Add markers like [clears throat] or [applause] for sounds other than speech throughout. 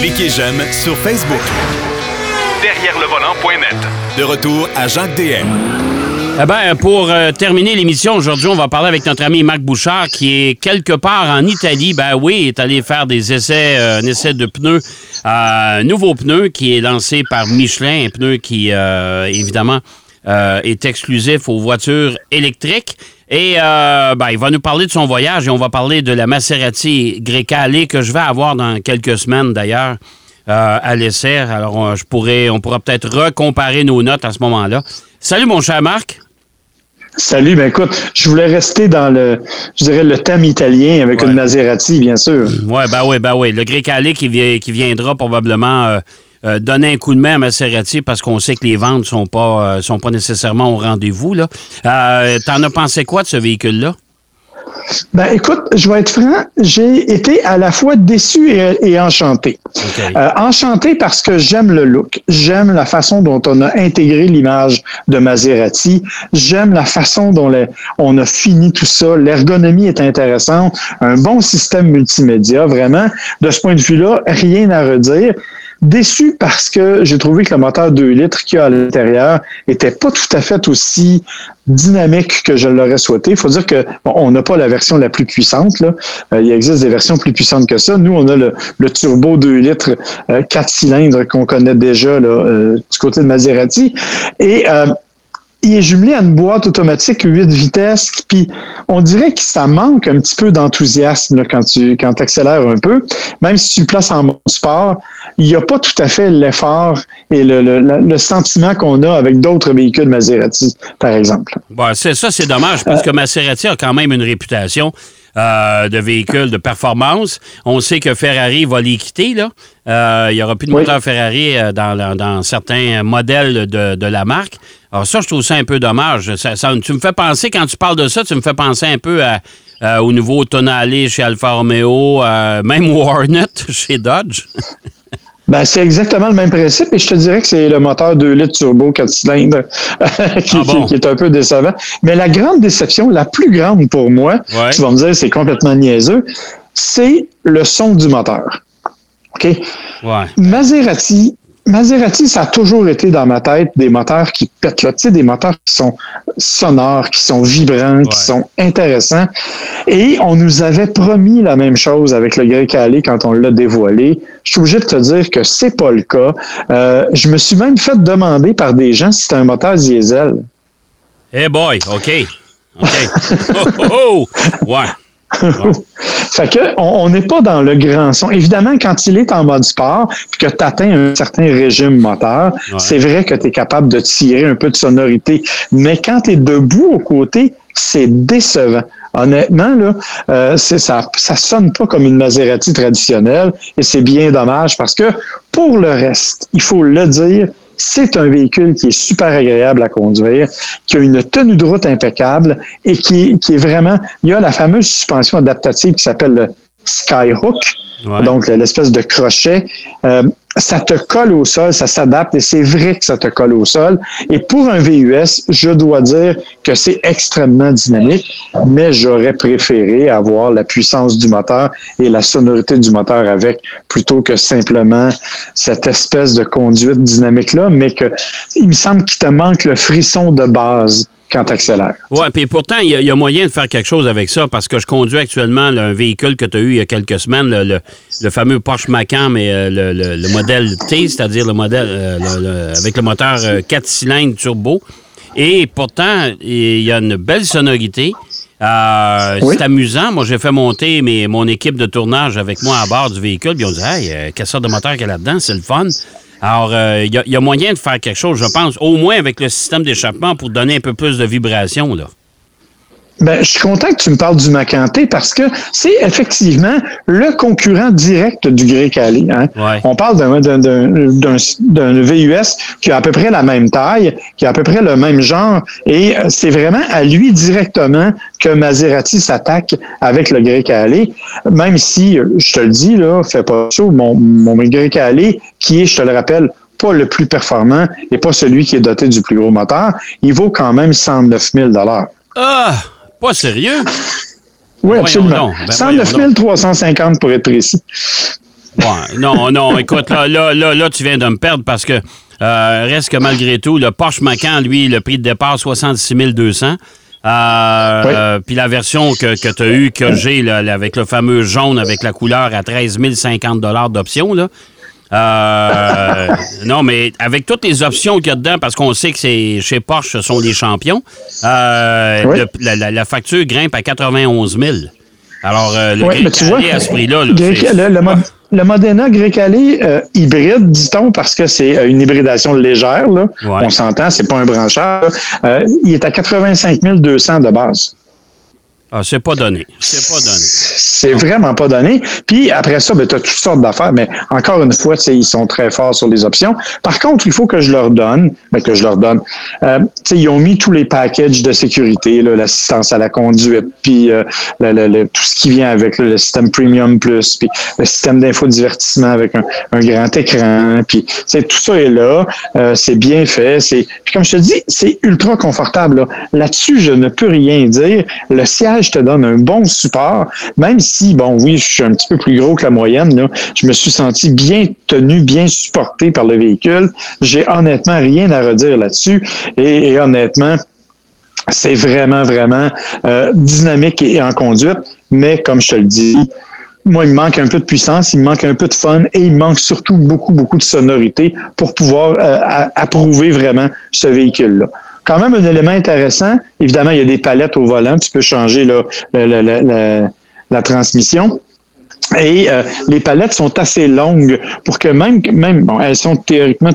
Cliquez j'aime sur Facebook. Derrière le volant.net. De retour à Jacques DM. Eh ben, pour euh, terminer l'émission, aujourd'hui, on va parler avec notre ami Marc Bouchard, qui est quelque part en Italie. Ben oui, il est allé faire des essais, euh, un essai de pneus, euh, un nouveau pneu qui est lancé par Michelin, un pneu qui, évidemment, est exclusif aux voitures électriques. Et ben, il va nous parler de son voyage et on va parler de la Maserati Grecale que je vais avoir dans quelques semaines d'ailleurs. à l'essai. Alors, je pourrais, on pourra peut-être recomparer nos notes à ce moment-là. Salut, mon cher Marc. Salut, ben écoute, je voulais rester dans le, je dirais, le thème italien avec une Maserati, bien sûr. Oui, ben oui, ben oui. Le Grecale qui, qui viendra probablement euh, euh, donner un coup de main à Maserati parce qu'on sait que les ventes ne sont, pas, euh, sont pas nécessairement au rendez-vous. T'en as pensé quoi de ce véhicule-là? Ben, écoute, je vais être franc, j'ai été à la fois déçu et, enchanté. Euh, enchanté parce que j'aime le look, j'aime la façon dont on a intégré l'image de Maserati, j'aime la façon dont on a fini tout ça, l'ergonomie est intéressante, un bon système multimédia, vraiment. De ce point de vue-là, rien à redire. Déçu parce que j'ai trouvé que le moteur 2 litres qu'il y a à l'intérieur était pas tout à fait aussi dynamique que je l'aurais souhaité. Il faut dire que on n'a pas la version la plus puissante. Là. Euh, il existe des versions plus puissantes que ça. Nous, on a le, turbo 2 litres, euh, 4 cylindres qu'on connaît déjà là, euh, du côté de Maserati. Et euh, il est jumelé à une boîte automatique 8 vitesses, puis on dirait que ça manque un petit peu d'enthousiasme quand tu quand accélères un peu. Même si tu le places en mode sport, il n'y a pas tout à fait l'effort et le, sentiment qu'on a avec d'autres véhicules Maserati, par exemple. Bon, c'est ça, c'est dommage, parce que Maserati a quand même une réputation. Euh, de véhicules de performance. On sait que Ferrari va les quitter. Là. Euh, il n'y aura plus de moteur Ferrari euh, dans, certains modèles de, la marque. Alors ça, je trouve ça un peu dommage. tu me fais penser, quand tu parles de ça, tu me fais penser un peu au nouveau Tonale chez Alfa Romeo, même [laughs] Warnet chez Dodge. [laughs] Ben, c'est exactement le même principe et je te dirais que c'est le moteur 2 litres turbo 4 cylindres [laughs] ah qui, est un peu décevant. Mais la grande déception, la plus grande pour moi, tu vas me dire c'est complètement niaiseux, c'est le son du moteur. OK? Ouais. Maserati Maserati, ça a toujours été dans ma tête des moteurs qui pètent, là, tu sais, des moteurs qui sont sonores, qui sont vibrants, qui sont intéressants. Et on nous avait promis la même chose avec le Grey Calais quand on l'a dévoilé. Je suis obligé de te dire que c'est pas le cas. Euh, je me suis même fait demander par des gens si c'était un moteur diesel. Hey boy, OK. OK. [laughs] oh, oh, oh. Ouais. Fait que on n'est pas dans le grand son. Évidemment, quand il est en mode sport, puis que tu atteins un certain régime moteur, c'est vrai que tu es capable de tirer un peu de sonorité. Mais quand tu es debout au côté, c'est décevant. Honnêtement, là, euh, ça, ça sonne pas comme une Maserati traditionnelle et c'est bien dommage parce que pour le reste, il faut le dire, c'est un véhicule qui est super agréable à conduire, qui a une tenue de route impeccable et qui, est vraiment, il y a la fameuse suspension adaptative qui s'appelle le Skyhook, donc l'espèce de crochet. Euh, ça te colle au sol, ça s'adapte et c'est vrai que ça te colle au sol. Et pour un VUS, je dois dire que c'est extrêmement dynamique, mais j'aurais préféré avoir la puissance du moteur et la sonorité du moteur avec plutôt que simplement cette espèce de conduite dynamique-là, mais que il me semble qu'il te manque le frisson de base quand tu accélères. Oui, puis pourtant, il y, a moyen de faire quelque chose avec ça parce que je conduis actuellement un véhicule que tu as eu il y a quelques semaines, le, fameux Porsche Macan, mais euh, le, modèle T, c'est-à-dire le modèle euh, avec le moteur 4 euh, cylindres turbo. Et pourtant, il y a une belle sonorité. C'est amusant. Moi, j'ai fait monter mes, mon équipe de tournage avec moi à bord du véhicule. Puis on dit, hey, quelle sorte de moteur qu'il y a là-dedans? C'est le fun. Alors, il euh, y, a moyen de faire quelque chose, je pense, au moins avec le système d'échappement pour donner un peu plus de vibration. Là. Ben, je suis content que tu me parles du Macanté parce que c'est effectivement le concurrent direct du Grey Cali. Hein. On parle d'un VUS qui a à peu près la même taille, qui a à peu près le même genre, et c'est vraiment à lui directement que Maserati s'attaque avec le Grey Cali. Même si, je te le dis, là, fais pas chaud, mon, mon Grey Cali, qui est, je te le rappelle, pas le plus performant et pas celui qui est doté du plus gros moteur, il vaut quand même 109 000 Ah! Pas sérieux? Oui, absolument. 109 ben 350 pour être précis. Ouais, non, non, écoute, là, là, là, là, tu viens de me perdre parce que euh, reste que malgré tout, le Porsche Macan, lui, le prix de départ, 66 200. Euh, euh, Puis la version que, que tu as eue, que j'ai, avec le fameux jaune avec la couleur à 13 050 d'option, là. Euh, non, mais avec toutes les options qu'il y a dedans, parce qu'on sait que c'est chez Porsche, ce sont les champions, euh, Oui. le- la, facture grimpe à 91 000. Alors, euh, le Oui, mais grec tu vois, allé à ce prix-là, le, le Mod- le Modena Grecale euh, hybride, dit-on, parce que c'est une hybridation légère, là. Ouais. on s'entend, c'est pas un brancheur. Il est à 85 200 de base. Ah, c'est pas donné. C'est pas donné. C'est vraiment pas donné. Puis après ça, ben, tu as toutes sortes d'affaires, mais encore une fois, ils sont très forts sur les options. Par contre, il faut que je leur donne, ben, que je leur donne. Euh, ils ont mis tous les packages de sécurité, l'assistance à la conduite, puis euh, le- le- tout ce qui vient avec le système Premium Plus, puis le système d'infodivertissement avec un, un grand écran, puis tout ça est là. Euh, c'est bien fait. Puis comme je te dis, c'est ultra confortable. là. Là-dessus, je ne peux rien dire. Le siège te donne un bon support, même si, bon, oui, je suis un petit peu plus gros que la moyenne. Je me suis senti bien tenu, bien supporté par le véhicule. J'ai honnêtement rien à redire là-dessus. Et, honnêtement, c'est vraiment, vraiment euh, dynamique et en conduite. Mais comme je te le dis, moi, il me manque un peu de puissance, il me manque un peu de fun et il me manque surtout beaucoup, beaucoup de sonorité pour pouvoir euh, approuver vraiment ce véhicule-là. Quand même un élément intéressant, évidemment, il y a des palettes au volant, tu peux changer là, la, la- la- la- transmission. Et euh, les palettes sont assez longues pour que même, même bon, elles sont théoriquement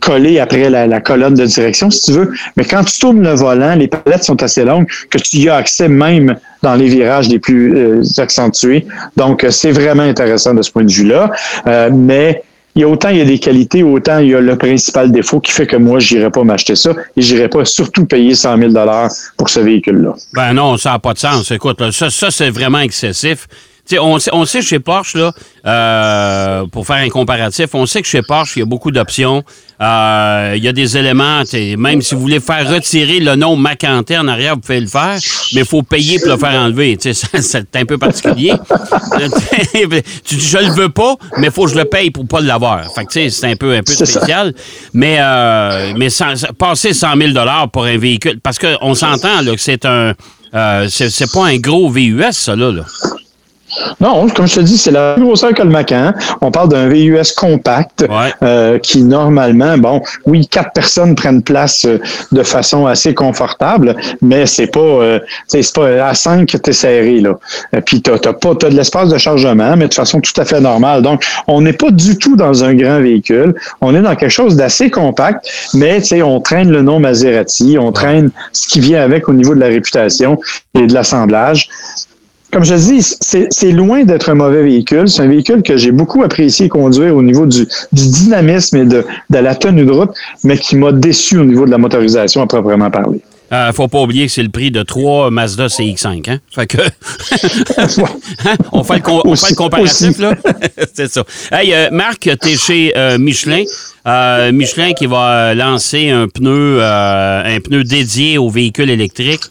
collées après la, la colonne de direction, si tu veux, mais quand tu tournes le volant, les palettes sont assez longues que tu y as accès même dans les virages les plus euh, accentués. Donc, euh, c'est vraiment intéressant de ce point de vue-là. Euh, mais il y a autant il y a des qualités, autant il y a le principal défaut qui fait que moi, j'irai pas m'acheter ça et j'irai pas surtout payer 100 000 pour ce véhicule-là. Ben non, ça n'a pas de sens. Écoute, là, ça, ça c'est vraiment excessif. On, sait- on sait chez Porsche, là, euh, pour faire un comparatif, on sait que chez Porsche, il y a beaucoup d'options. Euh, il y a des éléments, même si vous voulez faire retirer le nom Macanté en arrière, vous pouvez le faire, mais il faut payer pour le faire enlever. [laughs] C'est un peu particulier. [laughs] tu dis, je le veux pas, mais il faut que je le paye pour pas l'avoir. Fait que, c'est un peu, un peu spécial. Mais, euh, mais sans- passer 100 000 pour un véhicule, parce qu'on s'entend que c'est un. euh, c'est c'est pas un gros VUS, ça, là. là. Non, comme je te dis, c'est la même grosseur que le Macan. On parle d'un VUS compact Ouais. euh, qui, normalement, bon, oui, quatre personnes prennent place euh, de façon assez confortable, mais c'est pas, euh, tu c'est pas à cinq que t'es serré, là. Puis t'as t'as pas, t'as de l'espace de chargement, mais de façon tout à fait normale. Donc, on n'est pas du tout dans un grand véhicule. On est dans quelque chose d'assez compact, mais, tu sais, on traîne le nom Maserati, on traîne ce qui vient avec au niveau de la réputation et de l'assemblage comme je dis, c'est loin d'être un mauvais véhicule. C'est un véhicule que j'ai beaucoup apprécié conduire au niveau du, du dynamisme et de, de la tenue de route, mais qui m'a déçu au niveau de la motorisation à proprement parler. Euh, faut pas oublier que c'est le prix de trois Mazda CX5. Hein? Fait que. [laughs] [laughs] Hein? on, fait le com- on fait le Aussi- comparatif, aussi. là. [laughs] c'est ça. Hey, euh, Marc, tu es chez euh, Michelin. Euh, Michelin qui va lancer un pneu, un pneu dédié aux véhicules électriques.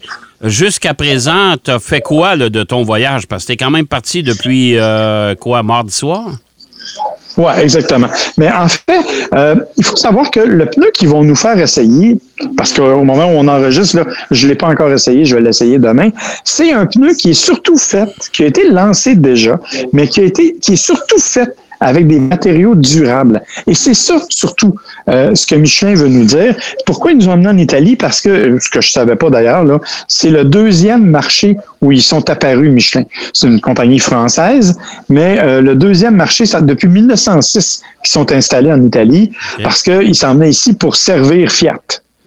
Jusqu'à présent, tu as fait quoi de ton voyage? Parce que tu es quand même parti depuis euh, quoi, mardi soir? Oui, exactement. Mais en fait, euh, il faut savoir que le pneu qu'ils vont nous faire essayer, parce qu'au moment où on enregistre, je ne l'ai pas encore essayé, je vais l'essayer demain, c'est un pneu qui est surtout fait, qui a été lancé déjà, mais qui a été, qui est surtout fait avec des matériaux durables. Et c'est ça, surtout, euh, ce que Michelin veut nous dire. Pourquoi ils nous ont amené en Italie? Parce que, euh, ce que je savais pas d'ailleurs, là, c'est le deuxième marché où ils sont apparus, Michelin. C'est une compagnie française, mais euh, le deuxième marché, ça, depuis 1906 qu'ils sont installés en Italie, parce qu'ils s'en venaient ici pour servir Fiat.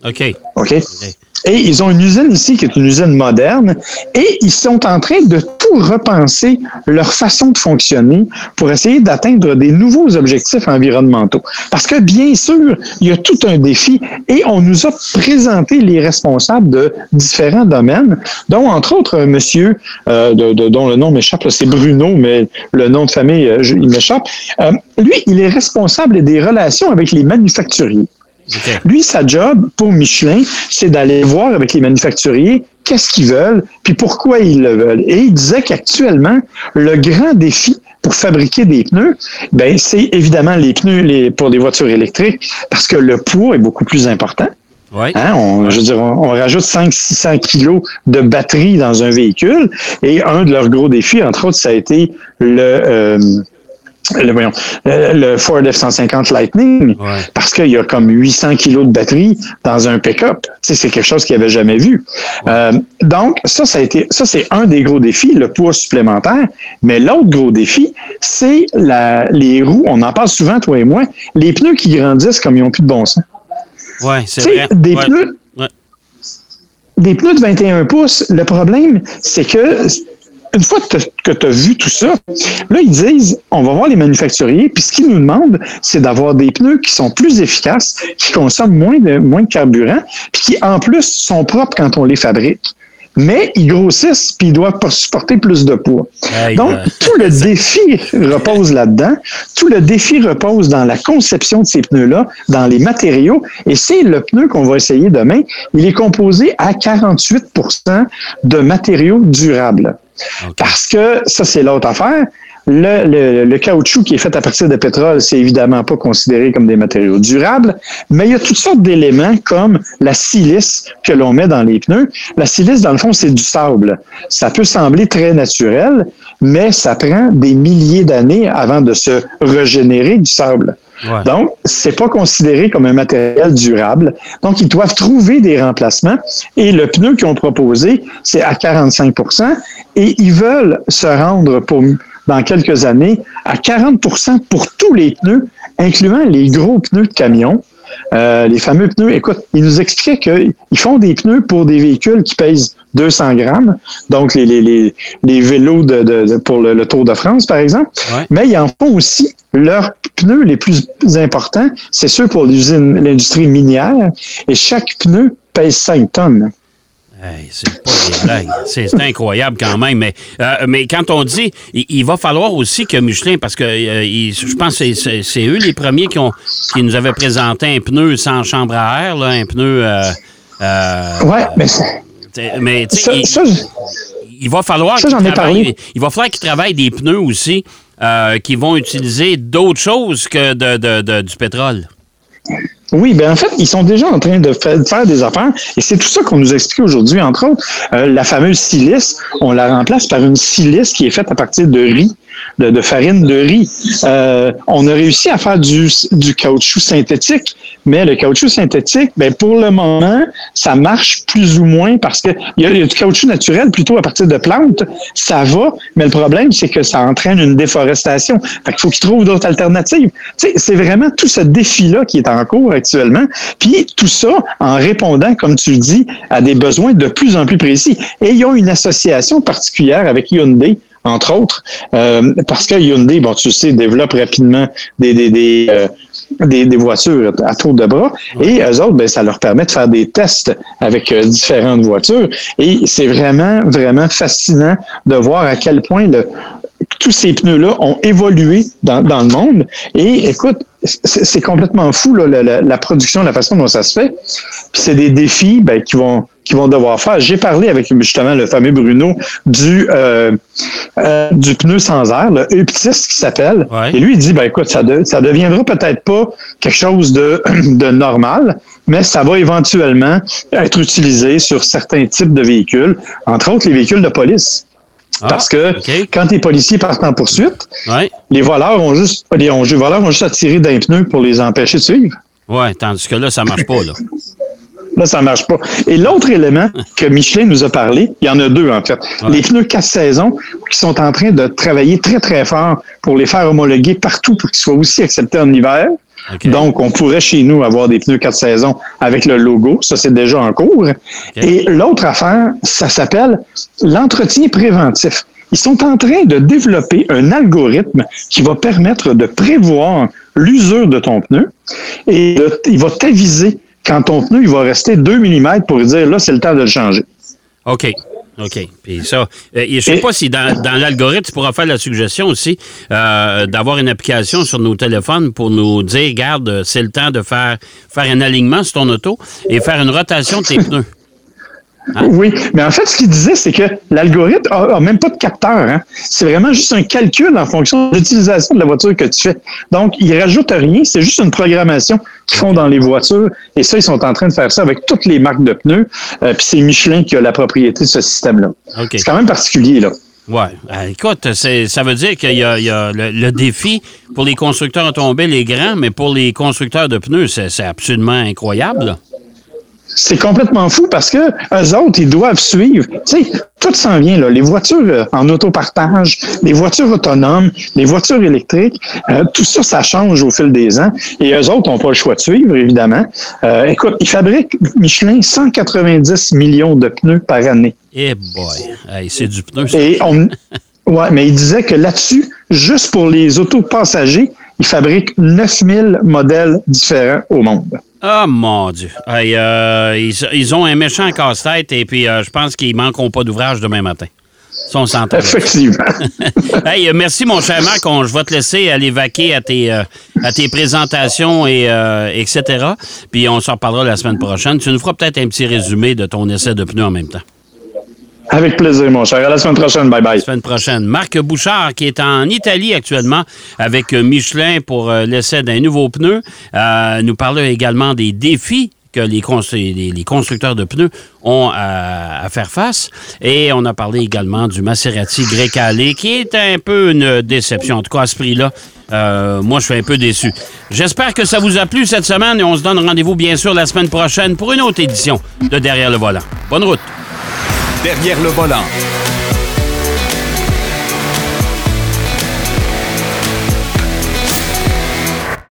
OK? OK? Et ils ont une usine ici qui est une usine moderne et ils sont en train de tout repenser leur façon de fonctionner pour essayer d'atteindre des nouveaux objectifs environnementaux. Parce que bien sûr, il y a tout un défi et on nous a présenté les responsables de différents domaines, dont entre autres monsieur euh, dont le nom m'échappe, c'est Bruno, mais le nom de famille, euh, il m'échappe. Euh, lui, il est responsable des relations avec les manufacturiers. Lui, sa job pour Michelin, c'est d'aller voir avec les manufacturiers qu'est-ce qu'ils veulent, puis pourquoi ils le veulent. Et il disait qu'actuellement, le grand défi pour fabriquer des pneus, ben c'est évidemment les pneus les, pour des voitures électriques parce que le poids est beaucoup plus important. Hein, on, je veux dire, on, rajoute 500-600 kilos de batterie dans un véhicule et un de leurs gros défis, entre autres, ça a été le... Euh, le, voyons, le Ford F-150 Lightning, parce qu'il y a comme 800 kilos de batterie dans un pick-up. c'est quelque chose qu'il avait jamais vu. Euh, donc, ça, ça a été, ça, c'est un des gros défis, le poids supplémentaire. Mais l'autre gros défi, c'est les roues. On en parle souvent, toi et moi. Les pneus qui grandissent comme ils n'ont plus de bon sens. Oui, c'est vrai. Des pneus. Des pneus de 21 pouces, le problème, c'est que une fois que tu as vu tout ça, là, ils disent, on va voir les manufacturiers, puis ce qu'ils nous demandent, c'est d'avoir des pneus qui sont plus efficaces, qui consomment moins de, moins de carburant, puis qui, en plus, sont propres quand on les fabrique mais ils grossissent puis ils doivent supporter plus de poids. Donc, tout le [laughs] défi repose là-dedans. Tout le défi repose dans la conception de ces pneus-là, dans les matériaux. Et c'est le pneu qu'on va essayer demain. Il est composé à 48% de matériaux durables. Parce que ça, c'est l'autre affaire. Le, le, caoutchouc qui est fait à partir de pétrole, c'est évidemment pas considéré comme des matériaux durables, mais il y a toutes sortes d'éléments comme la silice que l'on met dans les pneus. La silice, dans le fond, c'est du sable. Ça peut sembler très naturel, mais ça prend des milliers d'années avant de se régénérer du sable. Donc, c'est pas considéré comme un matériel durable. Donc, ils doivent trouver des remplacements. Et le pneu qu'ils ont proposé, c'est à 45% Et ils veulent se rendre dans quelques années à 40% pour tous les pneus, incluant les gros pneus de camion. Euh, les fameux pneus, écoute, ils nous expliquaient qu'ils font des pneus pour des véhicules qui pèsent 200 grammes, donc les, les, les, vélos de, pour le, Tour de France, par exemple. Mais ils en font aussi leurs pneus les plus importants, c'est ceux pour l'industrie minière, et chaque pneu pèse 5 tonnes c'est pas des blagues. C'est incroyable quand même. Mais, euh, mais quand on dit, il, va falloir aussi que Michelin, parce que euh, je pense que c'est eux les premiers qui, ont, qui nous avaient présenté un pneu sans chambre à air, là, un pneu. Euh, ouais, mais. Mais il, va falloir. Il va falloir qu'ils travaillent des pneus aussi qui vont utiliser d'autres choses que de, du pétrole. Oui, ben en fait, ils sont déjà en train de faire des affaires et c'est tout ça qu'on nous explique aujourd'hui, entre autres. Euh, la fameuse silice, on la remplace par une silice qui est faite à partir de riz de, farine de riz. Euh, on a réussi à faire du, du caoutchouc synthétique, mais le caoutchouc synthétique, ben pour le moment, ça marche plus ou moins parce que il y, a, du caoutchouc naturel plutôt à partir de plantes, ça va, mais le problème c'est que ça entraîne une déforestation. Fait qu'il faut qu'ils trouvent d'autres alternatives. c'est vraiment tout ce défi-là qui est en cours actuellement. Puis tout ça en répondant, comme tu dis, à des besoins de plus en plus précis. Et il y une association particulière avec Hyundai entre autres, euh, parce que Hyundai, bon, tu sais, développe rapidement des, des, des, euh, des, voitures à tour de bras, et eux autres, ben, ça leur permet de faire des tests avec euh, différentes voitures, et c'est vraiment, vraiment fascinant de voir à quel point le, tous ces pneus-là ont évolué dans, dans, le monde. Et écoute, c'est complètement fou la, la, production, la façon dont ça se fait. Puis c'est des défis ben, qui vont qui vont devoir faire. J'ai parlé avec justement le fameux Bruno du euh, euh, du pneu sans air, le Euctis qui s'appelle. Et lui, il dit ben écoute, ça, de, ça deviendra peut-être pas quelque chose de, [clears throat] de normal, mais ça va éventuellement être utilisé sur certains types de véhicules, entre autres les véhicules de police. Ah, Parce que quand les policiers partent en poursuite, les voleurs ont juste les, voleurs ont juste à tirer d'un pneu pour les empêcher de suivre. Oui, tandis que là, ça marche pas, là. [laughs] Là, ça marche pas. Et l'autre élément que Michelin nous a parlé, il y en a deux en fait. Les pneus casse-saison qui sont en train de travailler très, très fort pour les faire homologuer partout pour qu'ils soient aussi acceptés en hiver. Donc, on pourrait chez nous avoir des pneus quatre saisons avec le logo. Ça, c'est déjà en cours. Et l'autre affaire, ça s'appelle l'entretien préventif. Ils sont en train de développer un algorithme qui va permettre de prévoir l'usure de ton pneu et il va t'aviser quand ton pneu il va rester 2 mm pour dire là, c'est le temps de le changer. OK. OK. Puis ça, euh, je ne sais pas si dans, l'algorithme, tu pourras faire la suggestion aussi euh, d'avoir une application sur nos téléphones pour nous dire, regarde, c'est le temps de faire, faire un alignement sur ton auto et faire une rotation de tes [laughs] pneus. Hein? Oui, mais en fait, ce qu'il disait, c'est que l'algorithme n'a même pas de capteur. Hein? C'est vraiment juste un calcul en fonction de l'utilisation de la voiture que tu fais. Donc, ils rajoutent rien, c'est juste une programmation qu'ils font dans les voitures. Et ça, ils sont en train de faire ça avec toutes les marques de pneus. Euh, puis c'est Michelin qui a la propriété de ce système-là. C'est quand même particulier, là. Oui. Euh, écoute, ça veut dire qu'il y a, le, défi pour les constructeurs automobiles est grand, mais pour les constructeurs de pneus, c'est absolument incroyable. C'est complètement fou parce que eux autres, ils doivent suivre. Tu sais, tout s'en vient, là. Les voitures euh, en autopartage, les voitures autonomes, les voitures électriques, euh, tout ça, ça change au fil des ans. Et eux autres n'ont pas le choix de suivre, évidemment. Euh, écoute, ils fabriquent, Michelin, 190 millions de pneus par année. Eh boy! c'est du pneu. Et on, [laughs] ouais, mais il disait que là-dessus, juste pour les autos passagers, ils fabriquent 9000 modèles différents au monde. Ah, mon Dieu. Euh, ils, ont un méchant casse-tête et puis euh, je pense qu'ils manqueront pas d'ouvrage demain matin. on s'entend. [laughs] Effectivement. [laughs] hey, euh, merci, mon cher Marc. je vais te laisser aller vaquer à tes, à tes présentations, et, etc. Puis on s'en reparlera la semaine prochaine. Tu nous feras peut-être un petit résumé de ton essai de pneus en même temps. Avec plaisir, mon cher. À la semaine prochaine. Bye bye. La semaine prochaine. Marc Bouchard, qui est en Italie actuellement avec Michelin pour euh, l'essai d'un nouveau pneu, euh, nous parle également des défis que les, constructeurs de pneus ont à, faire face. Et on a parlé également du Maserati Grecale, qui est un peu une déception. En tout cas, à ce prix-là, euh, moi, je suis un peu déçu. J'espère que ça vous a plu cette semaine et on se donne rendez-vous, bien sûr, la semaine prochaine pour une autre édition de Derrière le volant. Bonne route! Derrière le volant.